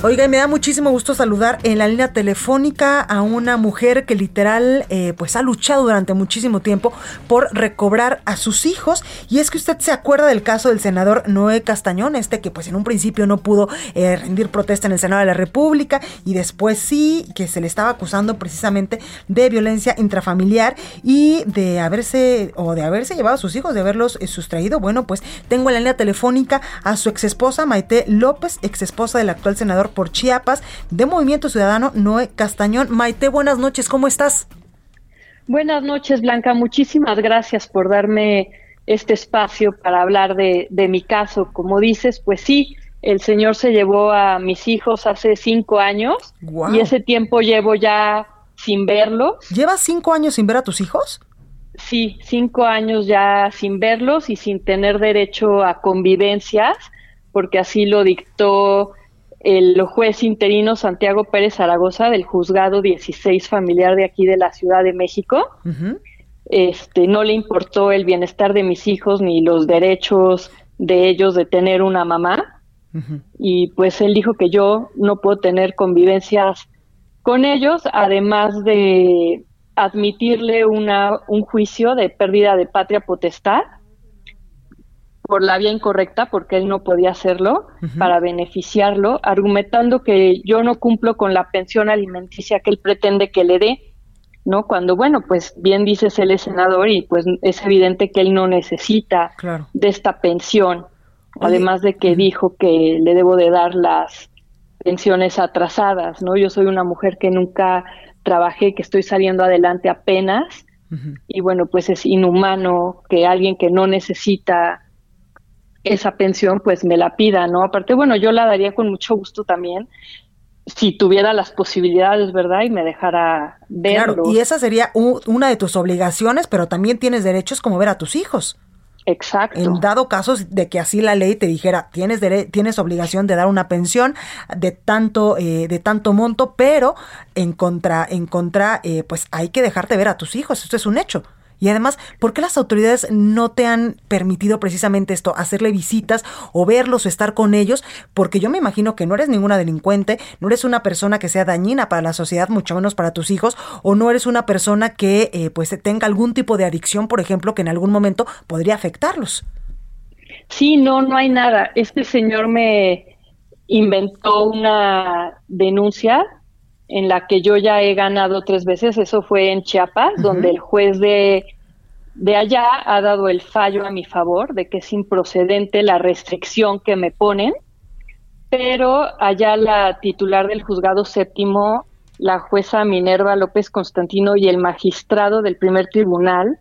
Oiga, me da muchísimo gusto saludar en la línea telefónica a una mujer que literal eh, pues ha luchado durante muchísimo tiempo por recobrar a sus hijos. Y es que usted se acuerda del caso del senador Noé Castañón, este que pues en un principio no pudo eh, rendir protesta en el Senado de la República y después sí, que se le estaba acusando precisamente de violencia intrafamiliar y de haberse o de haberse llevado a sus hijos, de haberlos eh, sustraído. Bueno, pues tengo en la línea telefónica a su exesposa Maite López, exesposa del actual senador por Chiapas de Movimiento Ciudadano, Noé Castañón. Maite, buenas noches, ¿cómo estás? Buenas noches, Blanca. Muchísimas gracias por darme este espacio para hablar de, mi caso. Como dices, pues sí, el Señor se llevó a mis hijos hace cinco años y ese tiempo llevo ya sin verlos. ¿Llevas cinco años sin ver a tus hijos? Sí, cinco años ya sin verlos y sin tener derecho a convivencias, porque así lo dictó el juez interino Santiago Pérez Zaragoza del juzgado 16 familiar de aquí de la Ciudad de México. Este no le importó el bienestar de mis hijos ni los derechos de ellos de tener una mamá. Y pues él dijo que yo no puedo tener convivencias con ellos, además de admitirle una, un juicio de pérdida de patria potestad por la vía incorrecta, porque él no podía hacerlo, para beneficiarlo, argumentando que yo no cumplo con la pensión alimenticia que él pretende que le dé, ¿no? Cuando, bueno, pues bien dices, él es senador y pues es evidente que él no necesita de esta pensión, además de que dijo que le debo de dar las pensiones atrasadas, ¿no? Yo soy una mujer que nunca trabajé, que estoy saliendo adelante apenas, y bueno, pues es inhumano que alguien que no necesita esa pensión pues me la pida, ¿no? Aparte, bueno, yo la daría con mucho gusto también si tuviera las posibilidades, ¿verdad? Y me dejara verlo. Claro, y esa sería una de tus obligaciones, pero también tienes derechos como ver a tus hijos. Exacto. En dado caso de que así la ley te dijera, tienes, tienes obligación de dar una pensión de tanto, eh, de tanto monto, pero en contra, en contra, eh, pues hay que dejarte ver a tus hijos. Esto es un hecho. Y además, ¿por qué las autoridades no te han permitido precisamente esto, hacerle visitas o verlos o estar con ellos? Porque yo me imagino que no eres ninguna delincuente, no eres una persona que sea dañina para la sociedad, mucho menos para tus hijos, o no eres una persona que eh, pues tenga algún tipo de adicción, por ejemplo, que en algún momento podría afectarlos. Sí, no, no hay nada. Este señor me inventó una denuncia en la que yo ya he ganado tres veces, eso fue en Chiapas, donde el juez de, de allá ha dado el fallo a mi favor de que es improcedente la restricción que me ponen, pero allá la titular del juzgado séptimo, la jueza Minerva López Constantino y el magistrado del primer tribunal,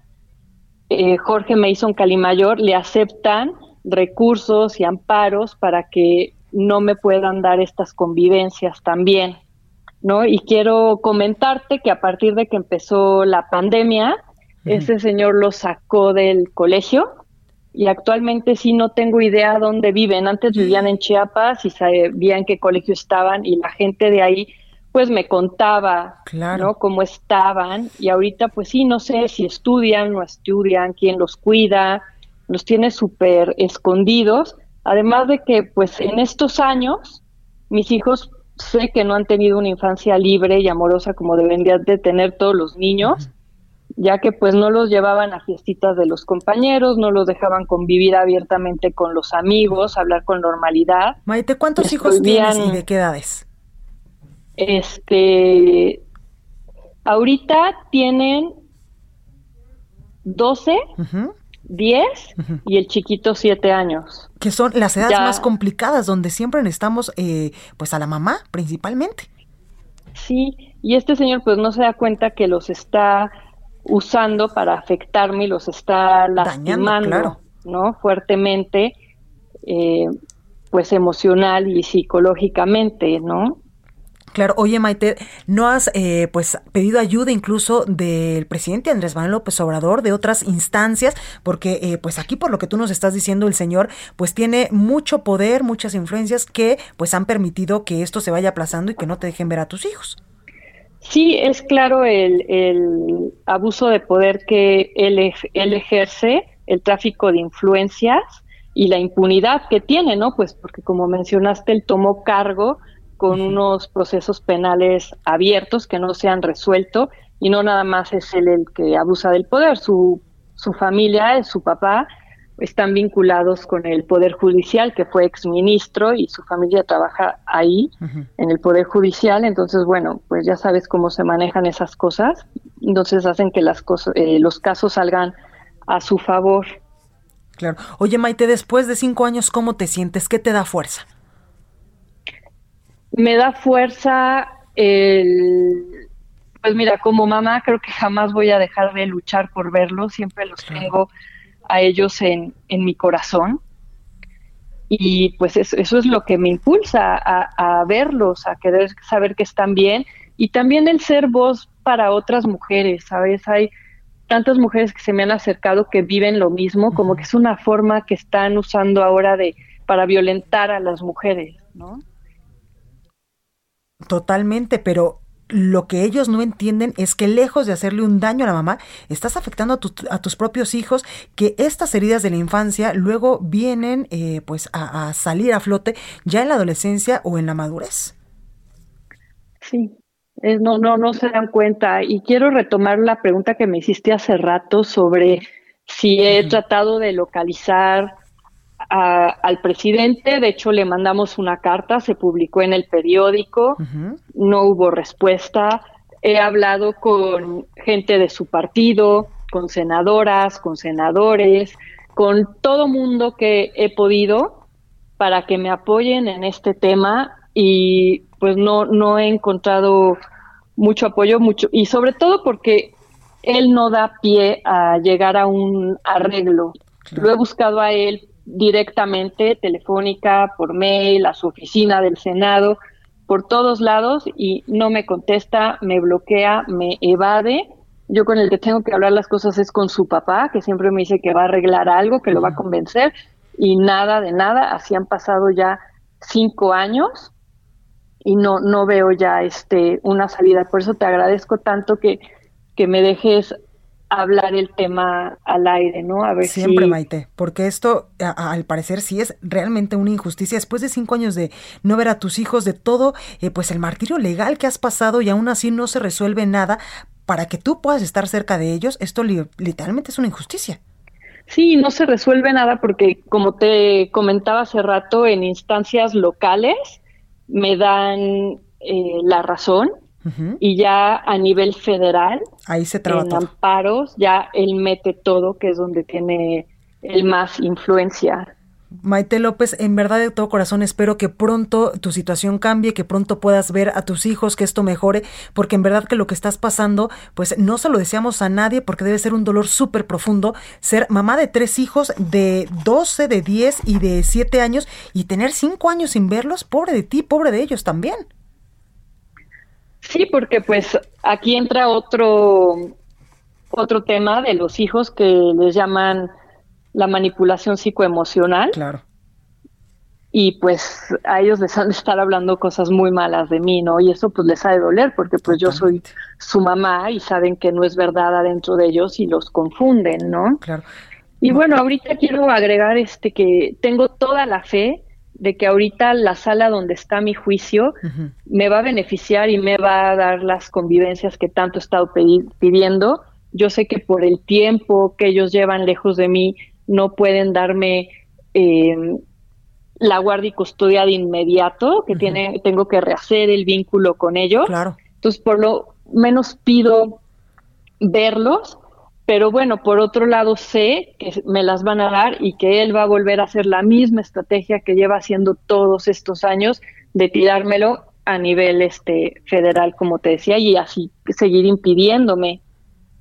eh, Jorge Mason Calimayor, le aceptan recursos y amparos para que no me puedan dar estas convivencias también. ¿No? Y quiero comentarte que a partir de que empezó la pandemia, ese señor lo sacó del colegio y actualmente sí no tengo idea dónde viven. Antes vivían en Chiapas y sabían qué colegio estaban y la gente de ahí pues me contaba, ¿no? Cómo estaban y ahorita pues sí, no sé si estudian, no estudian, quién los cuida, los tiene súper escondidos. Además de que pues en estos años mis hijos sé que no han tenido una infancia libre y amorosa como deberían de tener todos los niños, ya que pues no los llevaban a fiestitas de los compañeros, no los dejaban convivir abiertamente con los amigos, hablar con normalidad. Maite, ¿cuántos hijos tienes y de qué edades? Este, ahorita tienen 12, 10 y el chiquito 7 años. Que son las edades más complicadas, donde siempre necesitamos eh, pues a la mamá principalmente. Sí, y este señor pues no se da cuenta que los está usando para afectarme y los está lastimando, ¿no? Fuertemente, eh, pues emocional y psicológicamente, ¿no? Claro, oye Maite, ¿no has eh, pues pedido ayuda incluso del presidente Andrés Manuel López Obrador, de otras instancias? Porque eh, pues aquí por lo que tú nos estás diciendo, el señor pues tiene mucho poder, muchas influencias que pues han permitido que esto se vaya aplazando y que no te dejen ver a tus hijos. Sí, es claro el, el abuso de poder que él, él ejerce, el tráfico de influencias y la impunidad que tiene, ¿no? Pues porque como mencionaste, él tomó cargo con unos procesos penales abiertos que no se han resuelto y no nada más es él el que abusa del poder, su, su familia, su papá, están vinculados con el Poder Judicial, que fue exministro y su familia trabaja ahí, en el Poder Judicial. Entonces, bueno, pues ya sabes cómo se manejan esas cosas. Entonces hacen que las cosas, eh, los casos salgan a su favor. Claro. Oye, Maite, después de cinco años, ¿cómo te sientes? ¿Qué te da fuerza? Me da fuerza el, pues mira, como mamá creo que jamás voy a dejar de luchar por verlos, siempre los tengo a ellos en, en mi corazón. Y pues eso, es lo que me impulsa a, a, verlos, a querer saber que están bien y también el ser voz para otras mujeres, ¿sabes? Hay tantas mujeres que se me han acercado que viven lo mismo, como que es una forma que están usando ahora de para violentar a las mujeres, ¿no? Totalmente, pero lo que ellos no entienden es que lejos de hacerle un daño a la mamá, estás afectando a, tus propios hijos, que estas heridas de la infancia luego vienen eh, pues a, salir a flote ya en la adolescencia o en la madurez. Sí, no, no, no se dan cuenta. Y quiero retomar la pregunta que me hiciste hace rato sobre si he tratado de localizar al presidente, de hecho le mandamos una carta, se publicó en el periódico, no hubo respuesta, he hablado con gente de su partido, con senadoras, con senadores, con todo mundo que he podido para que me apoyen en este tema y pues no, no he encontrado mucho apoyo, mucho, y sobre todo porque él no da pie a llegar a un arreglo. Lo he buscado a él directamente, telefónica, por mail, a su oficina del Senado, por todos lados y no me contesta, me bloquea, me evade. Yo con el que tengo que hablar las cosas es con su papá, que siempre me dice que va a arreglar algo, que lo va a convencer y nada de nada. Así han pasado ya cinco años y no no veo ya este una salida. Por eso te agradezco tanto que que me dejes hablar el tema al aire, ¿no? A ver Siempre, Maite, porque esto, al parecer, sí es realmente una injusticia. Después de cinco años de no ver a tus hijos, de todo, eh, pues el martirio legal que has pasado y aún así no se resuelve nada para que tú puedas estar cerca de ellos, esto literalmente es una injusticia. Sí, no se resuelve nada porque, como te comentaba hace rato, en instancias locales me dan eh, la razón y ya a nivel federal, ahí se en amparos, ya él mete todo, que es donde tiene el más influencia. Maite López, en verdad de todo corazón espero que pronto tu situación cambie, que pronto puedas ver a tus hijos, que esto mejore, porque en verdad que lo que estás pasando, pues no se lo deseamos a nadie, porque debe ser un dolor súper profundo ser mamá de tres hijos de 12, de 10 y de 7 años y tener 5 años sin verlos, pobre de ti, pobre de ellos también. Sí, porque pues aquí entra otro, otro tema de los hijos que les llaman la manipulación psicoemocional. Claro. Y pues a ellos les han de estar hablando cosas muy malas de mí, ¿no? Y eso pues les ha de doler porque pues yo soy su mamá y saben que no es verdad adentro de ellos y los confunden, ¿no? Claro. Y bueno, ahorita quiero agregar este que tengo toda la fe de que ahorita la sala donde está mi juicio me va a beneficiar y me va a dar las convivencias que tanto he estado pidiendo. Yo sé que por el tiempo que ellos llevan lejos de mí no pueden darme em, la guardia y custodia de inmediato, que tiene, tengo que rehacer el vínculo con ellos. Claro. Entonces, por lo menos pido verlos pero bueno, por otro lado sé que me las van a dar y que él va a volver a hacer la misma estrategia que lleva haciendo todos estos años de tirármelo a nivel este federal, como te decía, y así seguir impidiéndome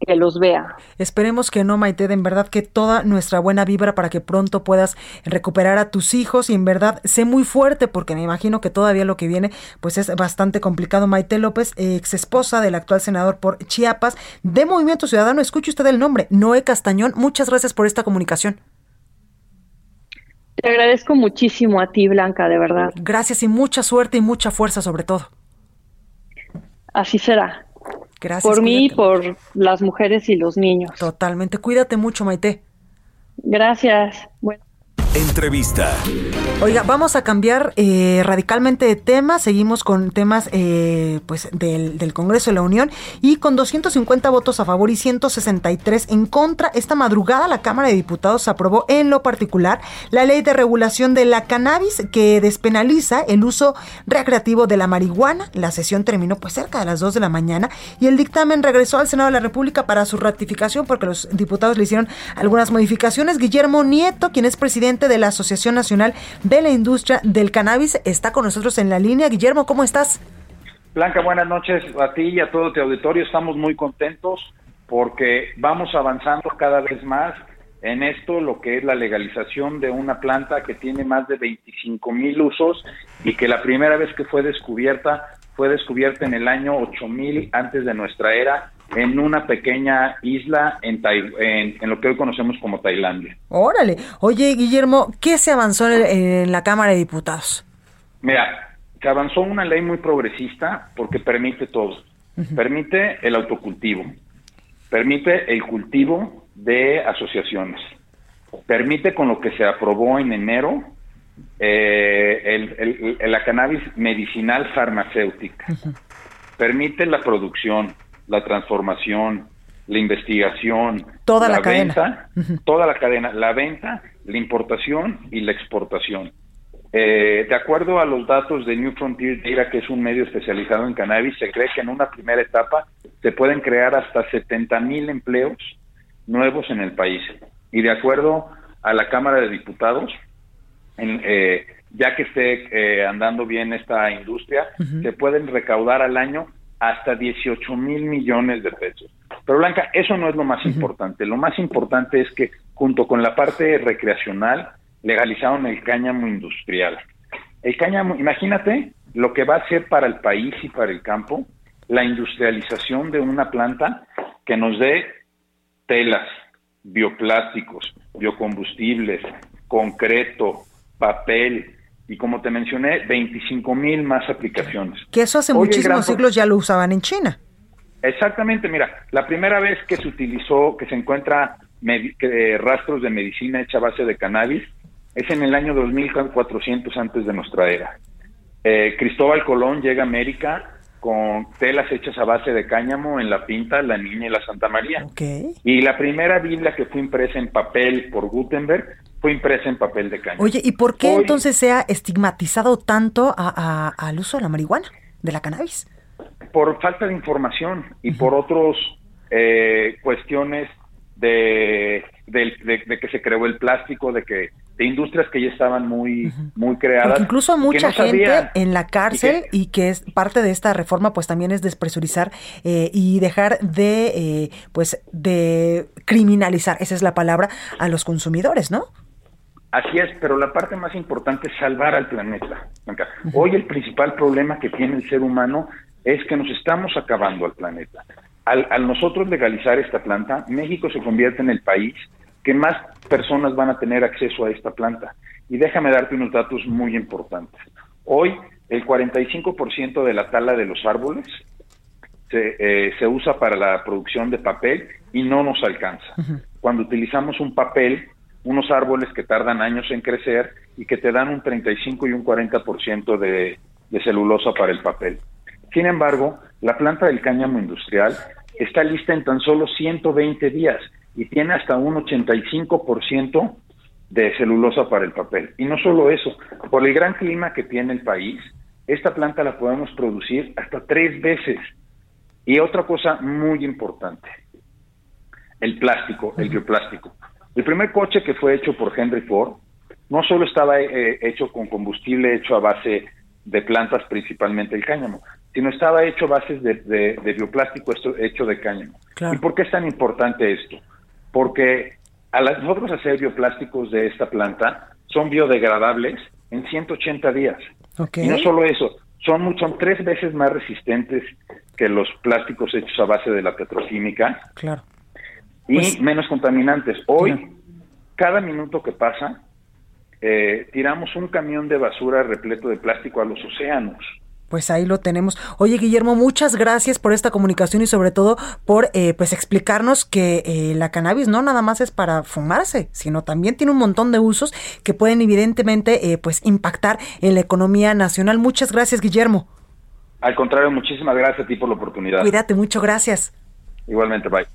que los vea. Esperemos que no, Maite, en verdad que toda nuestra buena vibra para que pronto puedas recuperar a tus hijos y en verdad sé muy fuerte porque me imagino que todavía lo que viene pues es bastante complicado. Maite López, ex esposa del actual senador por Chiapas de Movimiento Ciudadano, escuche usted el nombre, Noé Castañón, muchas gracias por esta comunicación. Te agradezco muchísimo a ti, Blanca, de verdad. Gracias y mucha suerte y mucha fuerza sobre todo. Así será. Gracias. Por mí y por las mujeres y los niños. Totalmente. Cuídate mucho, Maite. Gracias. Bueno. Entrevista. Oiga, vamos a cambiar eh, radicalmente de tema. Seguimos con temas eh, pues del, del, Congreso de la Unión y con 250 votos a favor y 163 en contra. Esta madrugada la Cámara de Diputados aprobó en lo particular la ley de regulación de la cannabis que despenaliza el uso recreativo de la marihuana. La sesión terminó pues cerca de las 2 de la mañana y el dictamen regresó al Senado de la República para su ratificación porque los diputados le hicieron algunas modificaciones. Guillermo Nieto, quien es presidente de la Asociación Nacional de la Industria del Cannabis, está con nosotros en la línea. Guillermo, ¿cómo estás? Blanca, buenas noches a ti y a todo tu auditorio. Estamos muy contentos porque vamos avanzando cada vez más en esto, lo que es la legalización de una planta que tiene más de 25 mil usos y que la primera vez que fue descubierta fue descubierta en el año 8000 antes de nuestra era en una pequeña isla en, en, en, lo que hoy conocemos como Tailandia. Órale. Oye, Guillermo, ¿qué se avanzó en, en la Cámara de Diputados? Mira, se avanzó una ley muy progresista porque permite todo. Uh -huh. Permite el autocultivo, permite el cultivo de asociaciones, permite con lo que se aprobó en enero eh, el, el, la cannabis medicinal farmacéutica, uh -huh. permite la producción, la transformación, la investigación, toda la, la cadena, venta, toda la cadena, la venta, la importación y la exportación. Eh, de acuerdo a los datos de New Frontier Data, que es un medio especializado en cannabis, se cree que en una primera etapa se pueden crear hasta 70 mil empleos nuevos en el país. Y de acuerdo a la Cámara de Diputados, en, eh, ya que esté eh, andando bien esta industria, uh -huh. se pueden recaudar al año hasta 18 mil millones de pesos. Pero Blanca, eso no es lo más uh -huh. importante. Lo más importante es que junto con la parte recreacional legalizaron el cáñamo industrial. El cáñamo, imagínate lo que va a ser para el país y para el campo la industrialización de una planta que nos dé telas, bioplásticos, biocombustibles, concreto, papel, y como te mencioné, 25 mil más aplicaciones. Que eso hace Hoy muchísimos siglos ya lo usaban en China. Exactamente, mira, la primera vez que se utilizó, que se encuentra que, rastros de medicina hecha a base de cannabis, es en el año 2400 antes de nuestra era. Eh, Cristóbal Colón llega a América con telas hechas a base de cáñamo en la Pinta, la Niña y la Santa María. Okay. Y la primera Biblia que fue impresa en papel por Gutenberg fue impresa en papel de cáñamo. Oye, ¿y por qué Hoy, entonces se ha estigmatizado tanto a, a, al uso de la marihuana, de la cannabis? Por falta de información y uh -huh. por otros eh, cuestiones de, de, de, de, que se creó el plástico, de que de industrias que ya estaban muy, uh -huh. muy creadas. Porque incluso mucha no gente sabían, en la cárcel y que, y que, es parte de esta reforma, pues también es despresurizar eh, y dejar de, eh, pues, de criminalizar, esa es la palabra, a los consumidores, ¿no? Así es, pero la parte más importante es salvar al planeta. Hoy el principal problema que tiene el ser humano es que nos estamos acabando al planeta. Al, al nosotros legalizar esta planta, México se convierte en el país que más personas van a tener acceso a esta planta. Y déjame darte unos datos muy importantes. Hoy, el 45% de la tala de los árboles se, eh, se, usa para la producción de papel y no nos alcanza. Cuando utilizamos un papel, unos árboles que tardan años en crecer y que te dan un 35 y un 40% de, de celulosa para el papel. Sin embargo, la planta del cáñamo industrial está lista en tan solo 120 días y tiene hasta un 85% de celulosa para el papel. Y no solo eso, por el gran clima que tiene el país, esta planta la podemos producir hasta tres veces. Y otra cosa muy importante, el plástico, el bioplástico. El primer coche que fue hecho por Henry Ford no solo estaba eh, hecho con combustible hecho a base de plantas, principalmente el cáñamo, sino estaba hecho a base de, de, de bioplástico hecho de cáñamo. ¿Y por qué es tan importante esto? Porque a las, nosotros hacer bioplásticos de esta planta son biodegradables en 180 días. Y no solo eso, son, son tres veces más resistentes que los plásticos hechos a base de la petroquímica. Claro. Y pues menos contaminantes. Hoy, cada minuto que pasa, eh, tiramos un camión de basura repleto de plástico a los océanos. Pues ahí lo tenemos. Oye, Guillermo, muchas gracias por esta comunicación y sobre todo por eh, pues explicarnos que eh, la cannabis no nada más es para fumarse, sino también tiene un montón de usos que pueden evidentemente eh, pues impactar en la economía nacional. Muchas gracias, Guillermo. Al contrario, muchísimas gracias a ti por la oportunidad. Cuídate mucho, gracias. Igualmente, bye.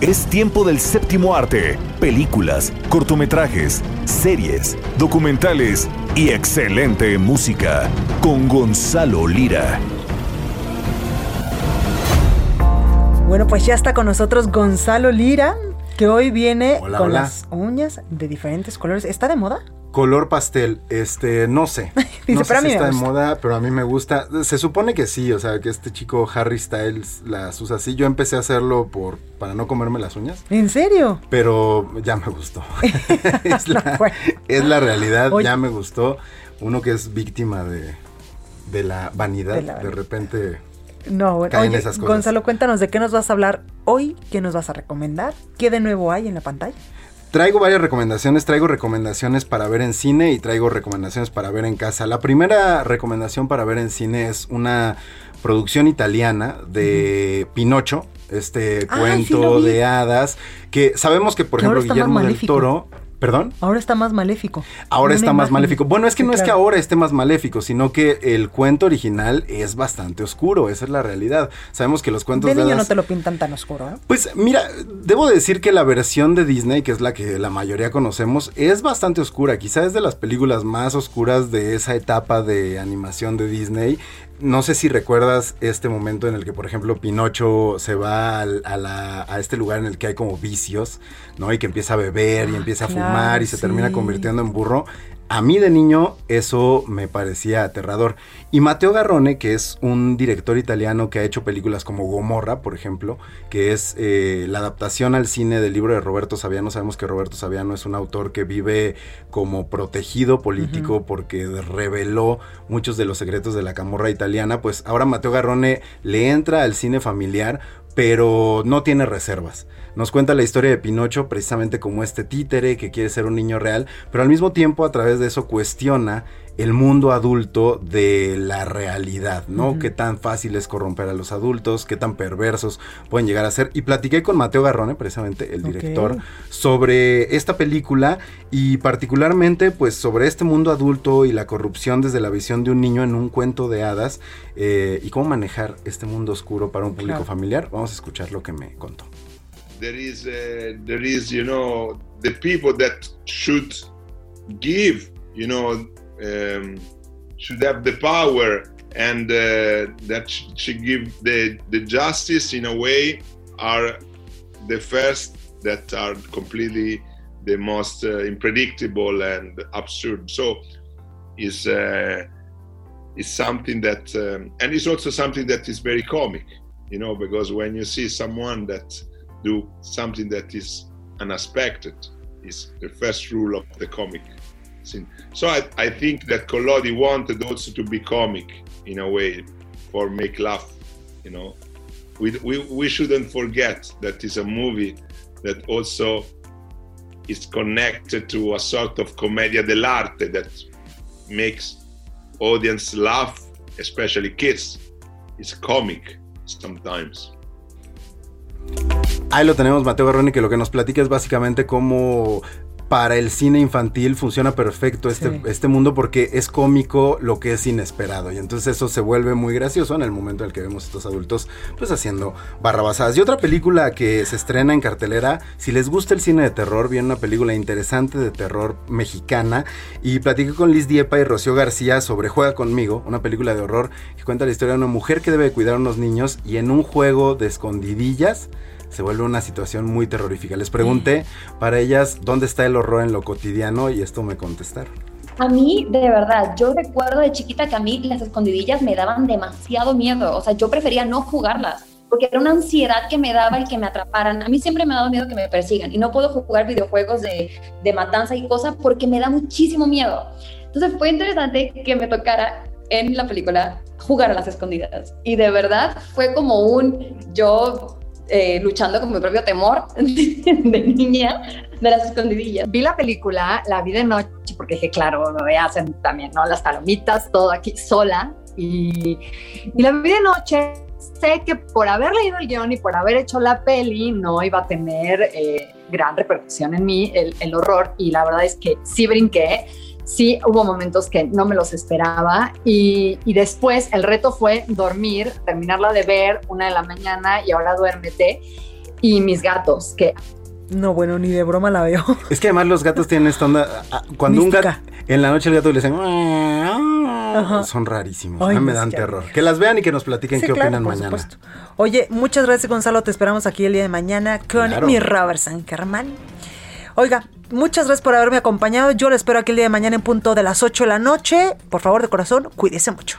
Es tiempo del séptimo arte, películas, cortometrajes, series, documentales y excelente música con Gonzalo Lira. Bueno, pues ya está con nosotros Gonzalo Lira, que hoy viene con las uñas de diferentes colores. ¿Está de moda? Color pastel, este, no sé. (laughs) no sé si está de moda, pero a mí me gusta. Se supone que sí, o sea, que este chico Harry Styles las usa así. Yo empecé a hacerlo por para no comerme las uñas. ¿En serio? Pero ya me gustó. (laughs) (laughs) es, la, realidad, ya me gustó. Uno que es víctima de, de la vanidad, de, repente no, bueno, oye, Gonzalo, cuéntanos de qué nos vas a hablar hoy, qué nos vas a recomendar, qué de nuevo hay en la pantalla. Traigo varias recomendaciones, traigo recomendaciones para ver en cine y traigo recomendaciones para ver en casa. La primera recomendación para ver en cine es una producción italiana de Pinocho, este cuento de hadas, que sabemos que por ejemplo Guillermo del Toro ¿Perdón? Ahora está más maléfico. Ahora está más maléfico. Bueno, es que no es que ahora esté más maléfico, sino que el cuento original es bastante oscuro, esa es la realidad. Sabemos que los cuentos de, de niño no te lo pintan tan oscuro, ¿eh? Pues mira, debo decir que la versión de Disney, que es la que la mayoría conocemos, es bastante oscura. Quizá es de las películas más oscuras de esa etapa de animación de Disney no sé si recuerdas este momento en el que, por ejemplo, Pinocho se va a, este lugar en el que hay como vicios, ¿no? Y que empieza a beber y ah, empieza a fumar y se termina convirtiendo en burro. A mí de niño eso me parecía aterrador. Y Matteo Garrone, que es un director italiano que ha hecho películas como Gomorra, por ejemplo, que es eh, la adaptación al cine del libro de Roberto Saviano. Sabemos que Roberto Saviano es un autor que vive como protegido político porque reveló muchos de los secretos de la camorra italiana. Pues ahora Matteo Garrone le entra al cine familiar, pero no tiene reservas. Nos cuenta la historia de Pinocho precisamente como este títere que quiere ser un niño real, pero al mismo tiempo a través de eso cuestiona el mundo adulto de la realidad, ¿no? Qué tan fácil es corromper a los adultos, qué tan perversos pueden llegar a ser. Y platiqué con Mateo Garrone, precisamente el director, sobre esta película y particularmente pues sobre este mundo adulto y la corrupción desde la visión de un niño en un cuento de hadas eh, y cómo manejar este mundo oscuro para un público familiar. Vamos a escuchar lo que me contó. there is uh, there is you know the people that should give you know um, should have the power and uh, that should give the the justice in a way are the first that are completely the most uh, unpredictable and absurd so is uh, is something that um, and it's also something that is very comic you know because when you see someone that do something that is unexpected is the first rule of the comic. So I, I think that Collodi wanted also to be comic in a way for make laugh, you know. We, we, we shouldn't forget that it's a movie that also is connected to a sort of commedia dell'arte that makes audience laugh, especially kids. It's comic sometimes. Ahí lo tenemos, Mateo Garroni, que lo que nos platica es básicamente cómo para el cine infantil funciona perfecto este, este mundo porque es cómico lo que es inesperado. Y entonces eso se vuelve muy gracioso en el momento en el que vemos a estos adultos pues haciendo barrabasadas. Y otra película que se estrena en cartelera, si les gusta el cine de terror, viene una película interesante de terror mexicana. Y platiqué con Liz Diepa y Rocío García sobre Juega conmigo, una película de horror que cuenta la historia de una mujer que debe cuidar a unos niños y en un juego de escondidillas se vuelve una situación muy terrorífica. Les pregunté para ellas dónde está el horror en lo cotidiano y esto me contestaron. A mí, de verdad, yo recuerdo de chiquita que a mí las escondidillas me daban demasiado miedo. O sea, yo prefería no jugarlas porque era una ansiedad que me daba el que me atraparan. A mí siempre me ha dado miedo que me persigan y no puedo jugar videojuegos de, de matanza y cosas porque me da muchísimo miedo. Entonces fue interesante que me tocara en la película jugar a las escondidas. Y de verdad fue como un yo eh, luchando con mi propio temor (laughs) de niña de las escondidillas. Vi la película, la vi de noche, porque dije, claro, me hacen también, ¿no? Las palomitas, todo aquí sola. Y, y la vi de noche. Sé que por haber leído el guion y por haber hecho la peli no iba a tener eh, gran repercusión en mí el, el horror y la verdad es que sí brinqué sí hubo momentos que no me los esperaba y, y, después el reto fue dormir, terminarla de ver una de la mañana y ahora duérmete y mis gatos que no, bueno, ni de broma la veo. Es que además los gatos tienen esta onda. Cuando un gato. En la noche el gato le dicen. Son rarísimos. Ay, me dan terror. Que las vean y que nos platiquen sí, qué claro, opinan por mañana. Supuesto. Oye, muchas gracias, Gonzalo. Te esperamos aquí el día de mañana con Claro. mi Robert Sankerman. Oiga, muchas gracias por haberme acompañado. Yo lo espero aquí el día de mañana en punto de las 8 de la noche. Por favor, de corazón, cuídese mucho.